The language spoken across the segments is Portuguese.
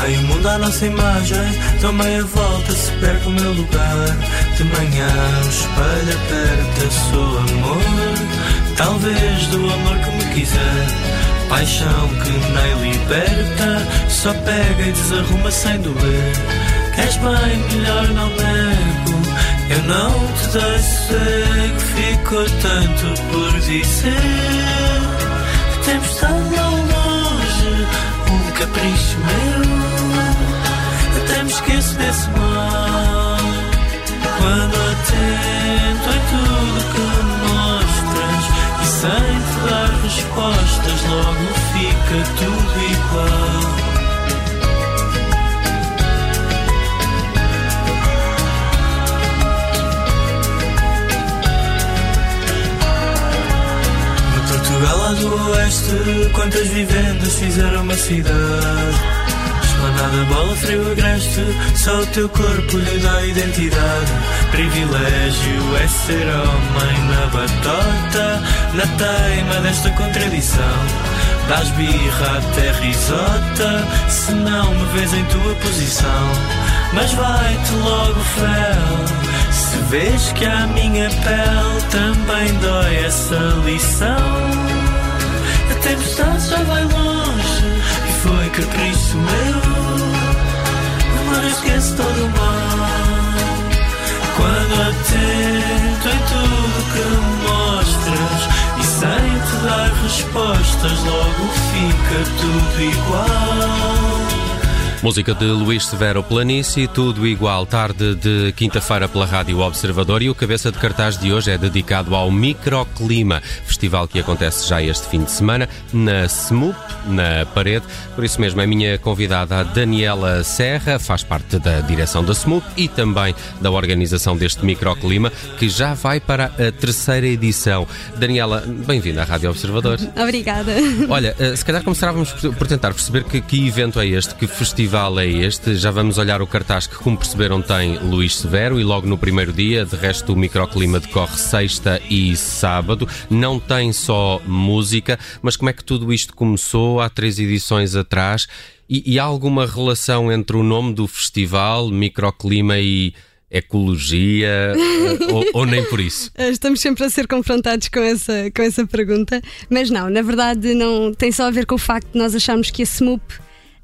Meio mundo à nossa imagem, dou meia volta se perco o meu lugar. De manhã o espelho aperta, sou amor. Talvez do amor que me quiser. Paixão que nem liberta, só pega e desarruma sem doer. Queres bem, melhor não nego. Eu não te dei sossego, ficou tanto por dizer. Lá longe, um capricho meu. Até me esqueço desse mal. Quando atento em tudo que me mostras e sem te dar respostas, logo fica tudo igual. Quantas vivendas fizeram uma cidade? Esplanada, bola, frio, agreste, só o teu corpo lhe dá identidade. Privilégio é ser homem na batota, na teima desta contradição. Dás birra até risota, se não me vês em tua posição. Mas vai-te logo fel, se vês que a minha pele também dói essa lição. A tempestade já vai longe e foi capricho meu. Agora esquece todo o mal. Quando atento em tudo que me mostras e sem te dar respostas, logo fica tudo igual. Música de Luís Severo Planície, tudo igual, tarde de quinta-feira pela Rádio Observador e o cabeça de cartaz de hoje é dedicado ao Microclima, festival que acontece já este fim de semana na SMUP, na parede. Por isso mesmo, a minha convidada, a Daniela Serra, faz parte da direção da SMUP e também da organização deste Microclima, que já vai para a terceira edição. Daniela, bem-vinda à Rádio Observador. Obrigada. Olha, eh, se calhar começávamos por por tentar perceber que, que evento é este, que festival é este. Já vamos olhar o cartaz que, como perceberam, tem Luís Severo e logo no primeiro dia, de resto, o microclima decorre sexta e sábado. Não tem só música, mas como é que tudo isto começou há três edições atrás? E, e há alguma relação entre o nome do festival, microclima e ecologia, ou, ou nem por isso? Estamos sempre a ser confrontados com essa, com essa pergunta, mas não, na verdade não tem só a ver com o facto de nós acharmos que a SMUP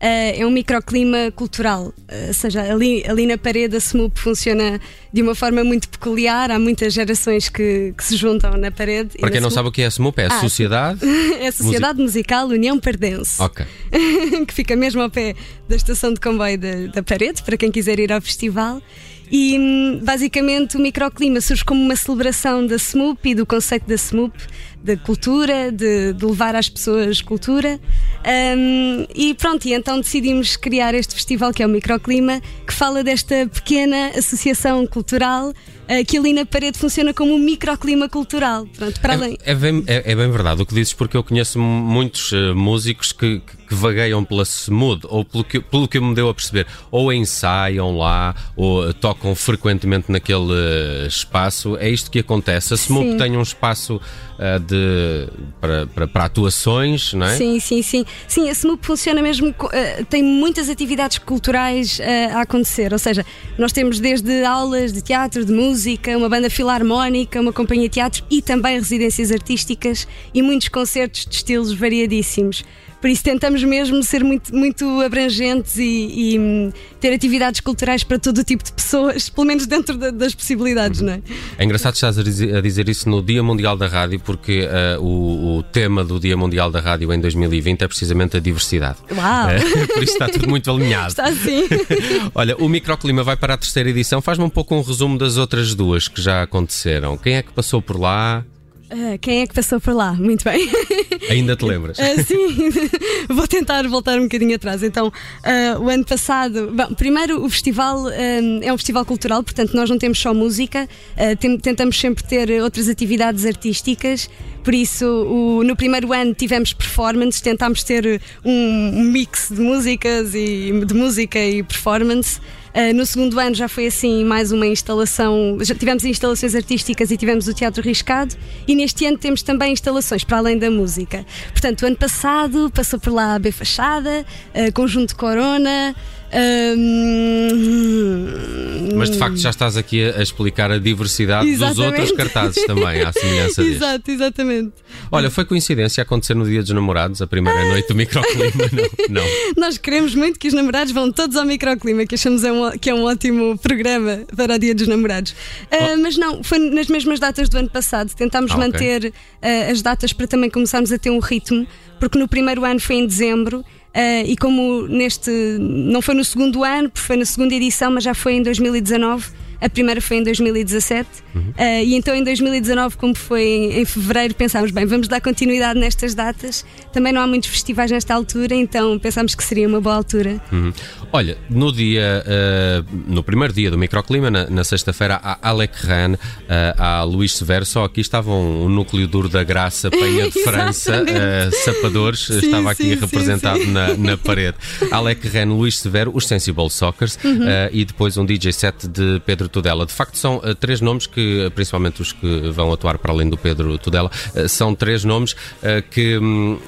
é um microclima cultural, Eh, ou seja, ali, ali na parede a SMUP funciona de uma forma muito peculiar, há muitas gerações que, que se juntam na parede. Para quem não SMUP sabe o que é a SMUP, é a Ah, Sociedade. é a Sociedade Musical União Perdense. Ok. que fica mesmo ao pé da estação de comboio da, da parede, para quem quiser ir ao festival. E basicamente o microclima surge como uma celebração da SMUP e do conceito da SMUP, da cultura, de, de levar às pessoas cultura. Hum, e pronto, e então decidimos criar este festival que é o Microclima, que fala desta pequena associação cultural eh, que ali na parede funciona como um microclima cultural. Pronto, para além. É, é bem, é- é bem verdade o que dizes, porque eu conheço muitos eh, músicos que, que- que vagueiam pela SMUD, ou pelo que, pelo que me deu a perceber, ou ensaiam lá, ou eh, tocam frequentemente naquele eh, espaço. É isto que acontece. A SMUD Sim. tem um espaço eh, de, para, para, para atuações, não é? Sim, sim, sim. Sim, a SMUP funciona mesmo, eh, tem muitas atividades culturais eh, a acontecer, ou seja, nós temos desde aulas de teatro, de música, uma banda filarmónica, uma companhia de teatro e também residências artísticas e muitos concertos de estilos variadíssimos. Por isso tentamos mesmo ser muito, muito abrangentes e, e hum, ter atividades culturais para todo o tipo de pessoas, pelo menos dentro da, das possibilidades, não é? É engraçado estás a dizer, a dizer isso no Dia Mundial da Rádio, porque uh, o, o, tema do Dia Mundial da Rádio em 2020 é precisamente a diversidade. Uau! Uh, por isso está tudo muito alinhado. Está sim. Olha, o Microclima vai para a terceira edição. Faz-me um pouco um resumo das outras duas que já aconteceram. Quem é que passou por lá? Uh, quem é que passou por lá? Muito bem. Ainda te lembras? Uh, sim, vou tentar voltar um bocadinho atrás. Então, uh, o ano passado, bom, primeiro o festival é um festival cultural, portanto, nós não temos só música, tem, tentamos sempre ter outras atividades artísticas. Por isso, o, no primeiro ano tivemos performance, tentámos ter um mix de músicas e de música e performance. Uh, no segundo ano já foi assim mais uma instalação, já tivemos instalações artísticas e tivemos o Teatro Riscado e neste ano temos também instalações para além da música. Portanto, o ano passado passou por lá a B Fachada, uh, Conjunto Corona, mas de facto já estás aqui a, explicar a diversidade exatamente. dos outros cartazes também, à semelhança deste. Exato, exatamente. Olha, foi coincidência acontecer no Dia dos Namorados, a primeira noite do microclima? Não, não. Nós queremos muito que os namorados vão todos ao microclima, que achamos é um, que é um ótimo programa para o Dia dos Namorados. Uh, oh. Mas não, foi nas mesmas datas do ano passado. Tentámos ah, manter okay. uh, as datas para também começarmos a ter um ritmo, porque no primeiro ano foi em dezembro Uh, e como neste não foi no segundo ano, foi na segunda edição, mas já foi em 2019 a primeira foi em 2017 uhum. uh, e então em 2019, como foi em, em fevereiro, pensámos, bem, vamos dar continuidade nestas datas. Também não há muitos festivais nesta altura, então pensámos que seria uma boa altura. Uhum. Olha, no dia, uh, no primeiro dia do microclima, na, na sexta-feira, há Alec Ran, uh, há Luís Severo, só aqui estavam o núcleo duro da Graça, Penha de França, Sapadores, sim, estava aqui sim, representado sim, na, na, parede. Alec Ran, Luís Severo, os Sensible Sockers uhum. e depois um DJ set de Pedro Pedro Tudela. De facto, são uh, três nomes que, principalmente os que vão atuar para além do Pedro Tudela, uh, são três nomes que um,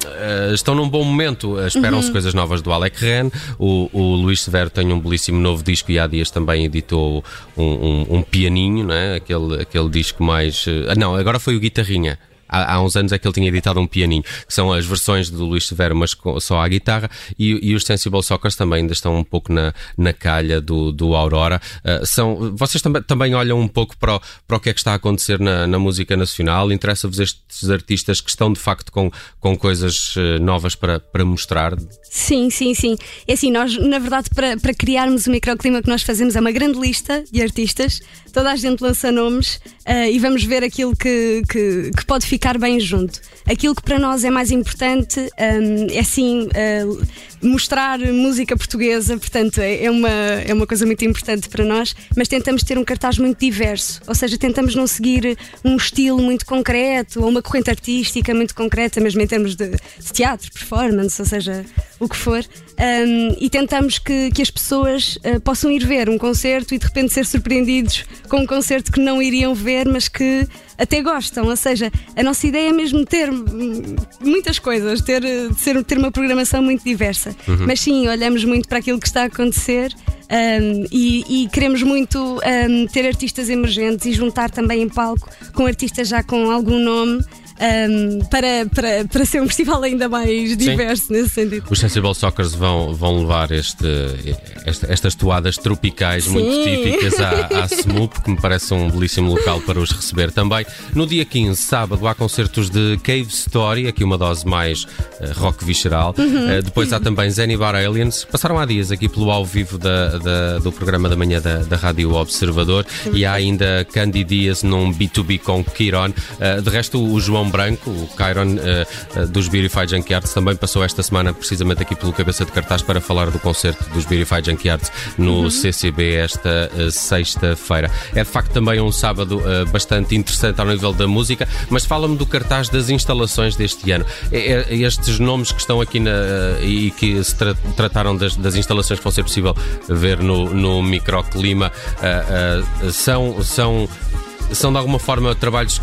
estão num bom momento. Esperam-se uhum. coisas novas do Alec Ren. O, o Luís Severo tem um belíssimo novo disco e há dias também editou um, um, um pianinho, né? aquele, aquele disco mais. não, agora foi o Guitarrinha há, há, uns anos é que ele tinha editado um pianinho, que são as versões do Luís Severo, mas só à guitarra, e, e, os Sensible Sockers também ainda estão um pouco na, na calha do, do Aurora. Uh, são, vocês também, também olham um pouco para o, para o que é que está a acontecer na, na música nacional? Interessa-vos estes artistas que estão de facto com, com coisas ah, novas para, para mostrar? Sim, sim, sim. É assim, nós, na verdade, para, para criarmos o microclima que nós fazemos é uma grande lista de artistas, toda a gente lança nomes uh, e vamos ver aquilo que, que, que pode ficar ficar bem junto. Aquilo que para nós é mais importante um, é sim uh, mostrar música portuguesa, portanto é, é uma, é uma coisa muito importante para nós, mas tentamos ter um cartaz muito diverso, ou seja, tentamos não seguir um estilo muito concreto ou uma corrente artística muito concreta, mesmo em termos de, de teatro, performance, ou seja, o que for, um, e tentamos que, que as pessoas uh, possam ir ver um concerto e de repente ser surpreendidos com um concerto que não iriam ver, mas que até gostam. Ou seja, a nossa ideia é mesmo ter muitas coisas, ter, ser, ter uma programação muito diversa. Uhum. Mas sim, olhamos muito para aquilo que está a acontecer. Um, e, e, queremos muito um, ter artistas emergentes e juntar também em palco com artistas já com algum nome um, para, para, para ser um festival ainda mais diverso Sim. nesse sentido. Os Sensible Soccers vão, vão levar este, este estas toadas tropicais Sim. muito típicas à, à SMUP, que me parece um belíssimo local para os receber também. No dia 15, sábado, há concertos de Cave Story, aqui uma dose mais uh, rock visceral. Uhum. Uh, depois há também Zenibar Aliens. Passaram há dias aqui pelo ao vivo da, da, do programa da manhã da, da Rádio Observador uhum. e há ainda Candy Dias num B2B com Kiron. Uh, de resto, o João Branco, o Kyron uh, uh, dos Beautify Junkie Arts, também passou esta semana precisamente aqui pelo cabeça de cartaz para falar do concerto dos Beautify Junkie Arts no uhum. CCB esta uh, sexta-feira. É de facto também um sábado bastante interessante ao nível da música, mas fala-me do cartaz das instalações deste ano. É, é, estes nomes que estão aqui na, e que se tra trataram das, das, instalações que vão ser possível ver no, no microclima são, são, são de alguma forma trabalhos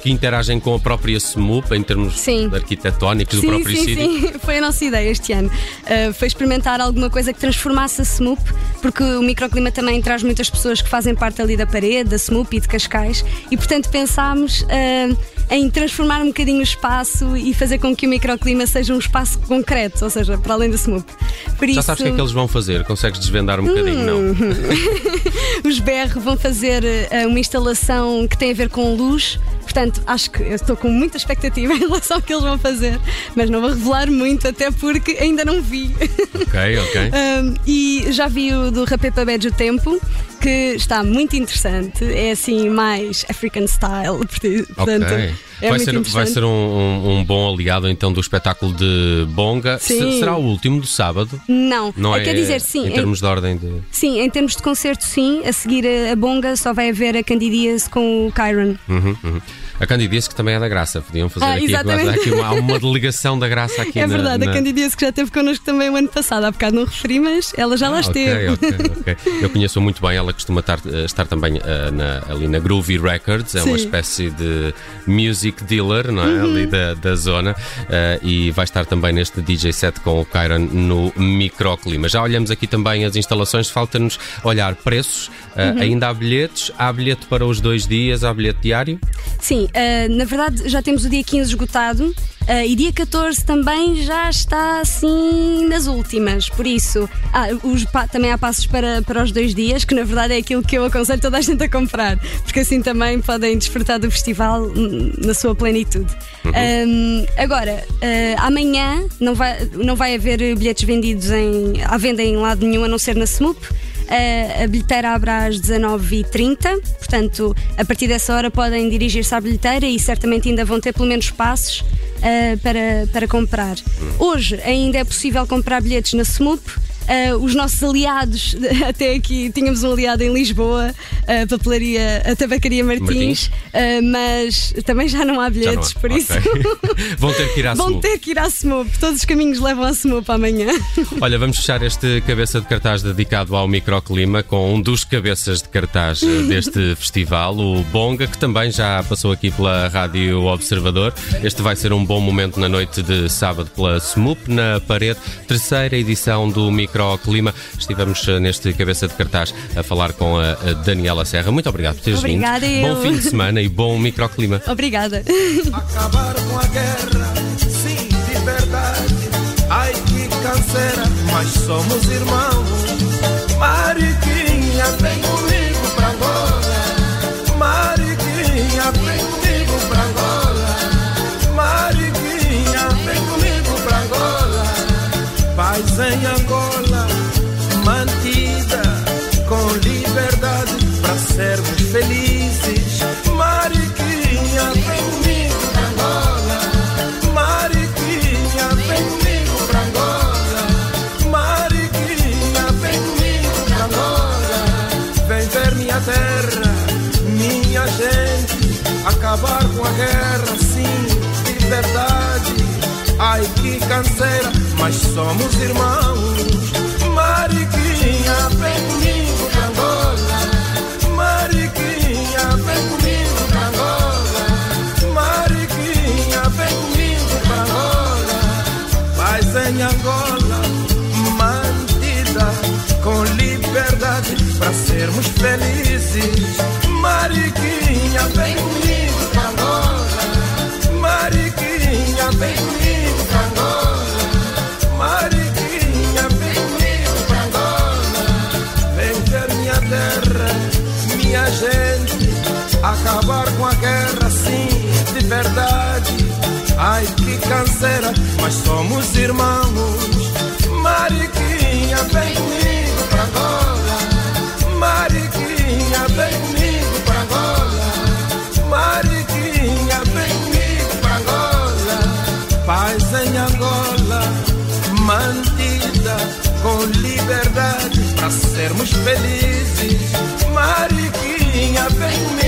que interagem com a própria SMUP em termos Sim. arquitetónicos sim, do próprio sim, sítio? sim, foi a nossa ideia este ano. Uh, foi experimentar alguma coisa que transformasse a SMUP, porque o microclima também traz muitas pessoas que fazem parte ali da parede, da SMUP e de Cascais, e portanto pensámos uh, em transformar um bocadinho o espaço e fazer com que o microclima seja um espaço concreto, ou seja, para além da SMUP. Por Já isso, sabes o que é que eles vão fazer? Consegues desvendar um bocadinho? Não. Hum. os BR vão fazer uh, uma instalação que tem a ver com luz. Portanto, acho que eu estou com muita expectativa em relação ao que eles vão fazer, mas não vou revelar muito, até porque ainda não vi. Ok, ok. Um, e já vi o do Rapé para o Tempo, que está muito interessante. É assim, mais African style. Portanto, Ok. É vai, ser, vai ser um, um- um bom aliado então do espetáculo de Bonga. Sim. será o último do sábado? Não, Não é, quer dizer, sim. Em termos de ordem de. Sim, em termos de concerto, sim. A seguir a, a Bonga só vai haver a Candidias com o Kyron. Uhum, uhum. A Candidice que também é da Graça. Podiam fazer Ah, aqui, exatamente. aqui uma, há uma delegação da Graça aqui é na, verdade, na... a Candidias que já esteve connosco também o ano passado. Há bocado não referi, mas ela já lá Ah, esteve. ok, ok, ok. Eu conheço muito bem, ela costuma estar, eh, estar também eh, na- ali na Groovy Records, é uma Sim. Uhum. espécie de music dealer, não é? Ali da, da zona, eh, e vai estar também neste DJ set com o Kyron no microclima. Já olhamos aqui também as instalações, falta-nos olhar preços, eh, Uhum. ainda há bilhetes, há bilhete para os dois dias, há bilhete diário? Sim, ah, na verdade já temos o dia 15 esgotado ah, e dia 14 também já está assim nas últimas. Por isso, ah, os também há passos para, para os dois dias, que na verdade é aquilo que eu aconselho toda a gente a comprar, porque assim também podem desfrutar do festival hum, na sua plenitude. Ahm, agora, ah, amanhã não vai, não vai haver bilhetes vendidos em, à venda em lado nenhum a não ser na SMUP. Uh, a bilheteira abre às 19h30, portanto, a partir dessa hora podem dirigir-se à bilheteira e certamente ainda vão ter pelo menos passos uh, para, para comprar. Hoje ainda é possível comprar bilhetes na SMUP. Uh, os nossos aliados, até aqui tínhamos um aliado em Lisboa, a papelaria, a tabacaria Martins, uh, mas também já não há não bilhetes, há. por Ok. isso Vão ter que ir à vão ter que ir à. Todos os caminhos levam à SMUP amanhã. Olha, vamos fechar este cabeça de cartaz dedicado ao microclima com um dos cabeças de cartaz eh, deste festival, o Bonga, que também já passou aqui pela Rádio Observador. Este vai ser um bom momento na noite de sábado pela SMUP, na parede, terceira edição do microclima. Estivemos eh, neste cabeça de cartaz a falar com a, a Daniela Serra. Muito obrigado por teres Obrigada, vindo. eu. Bom fim de semana e bom microclima. Obrigada. acabar com a guerra, sim, de verdade. Ai que canseira, mas somos irmãos. Mariquinha, vem comigo pra Angola. Mariquinha, vem comigo pra Angola. Mariquinha, vem comigo pra Angola. Paz em canseira, mas somos irmãos. Mariquinha, vem comigo pra Angola. Mariquinha, vem comigo pra Angola. Mariquinha, vem comigo pra Angola. Paz em Angola, mantida com liberdade pra sermos felizes. Mariquinha, vem comigo Acabar com a guerra, sim, de verdade. Ai que canseira, mas somos irmãos. Mariquinha, vem comigo pra Angola. Mariquinha, vem comigo pra Angola. Mariquinha, vem comigo pra Angola. Paz em Angola, mantida com liberdade pra sermos felizes. Mariquinha, vem comigo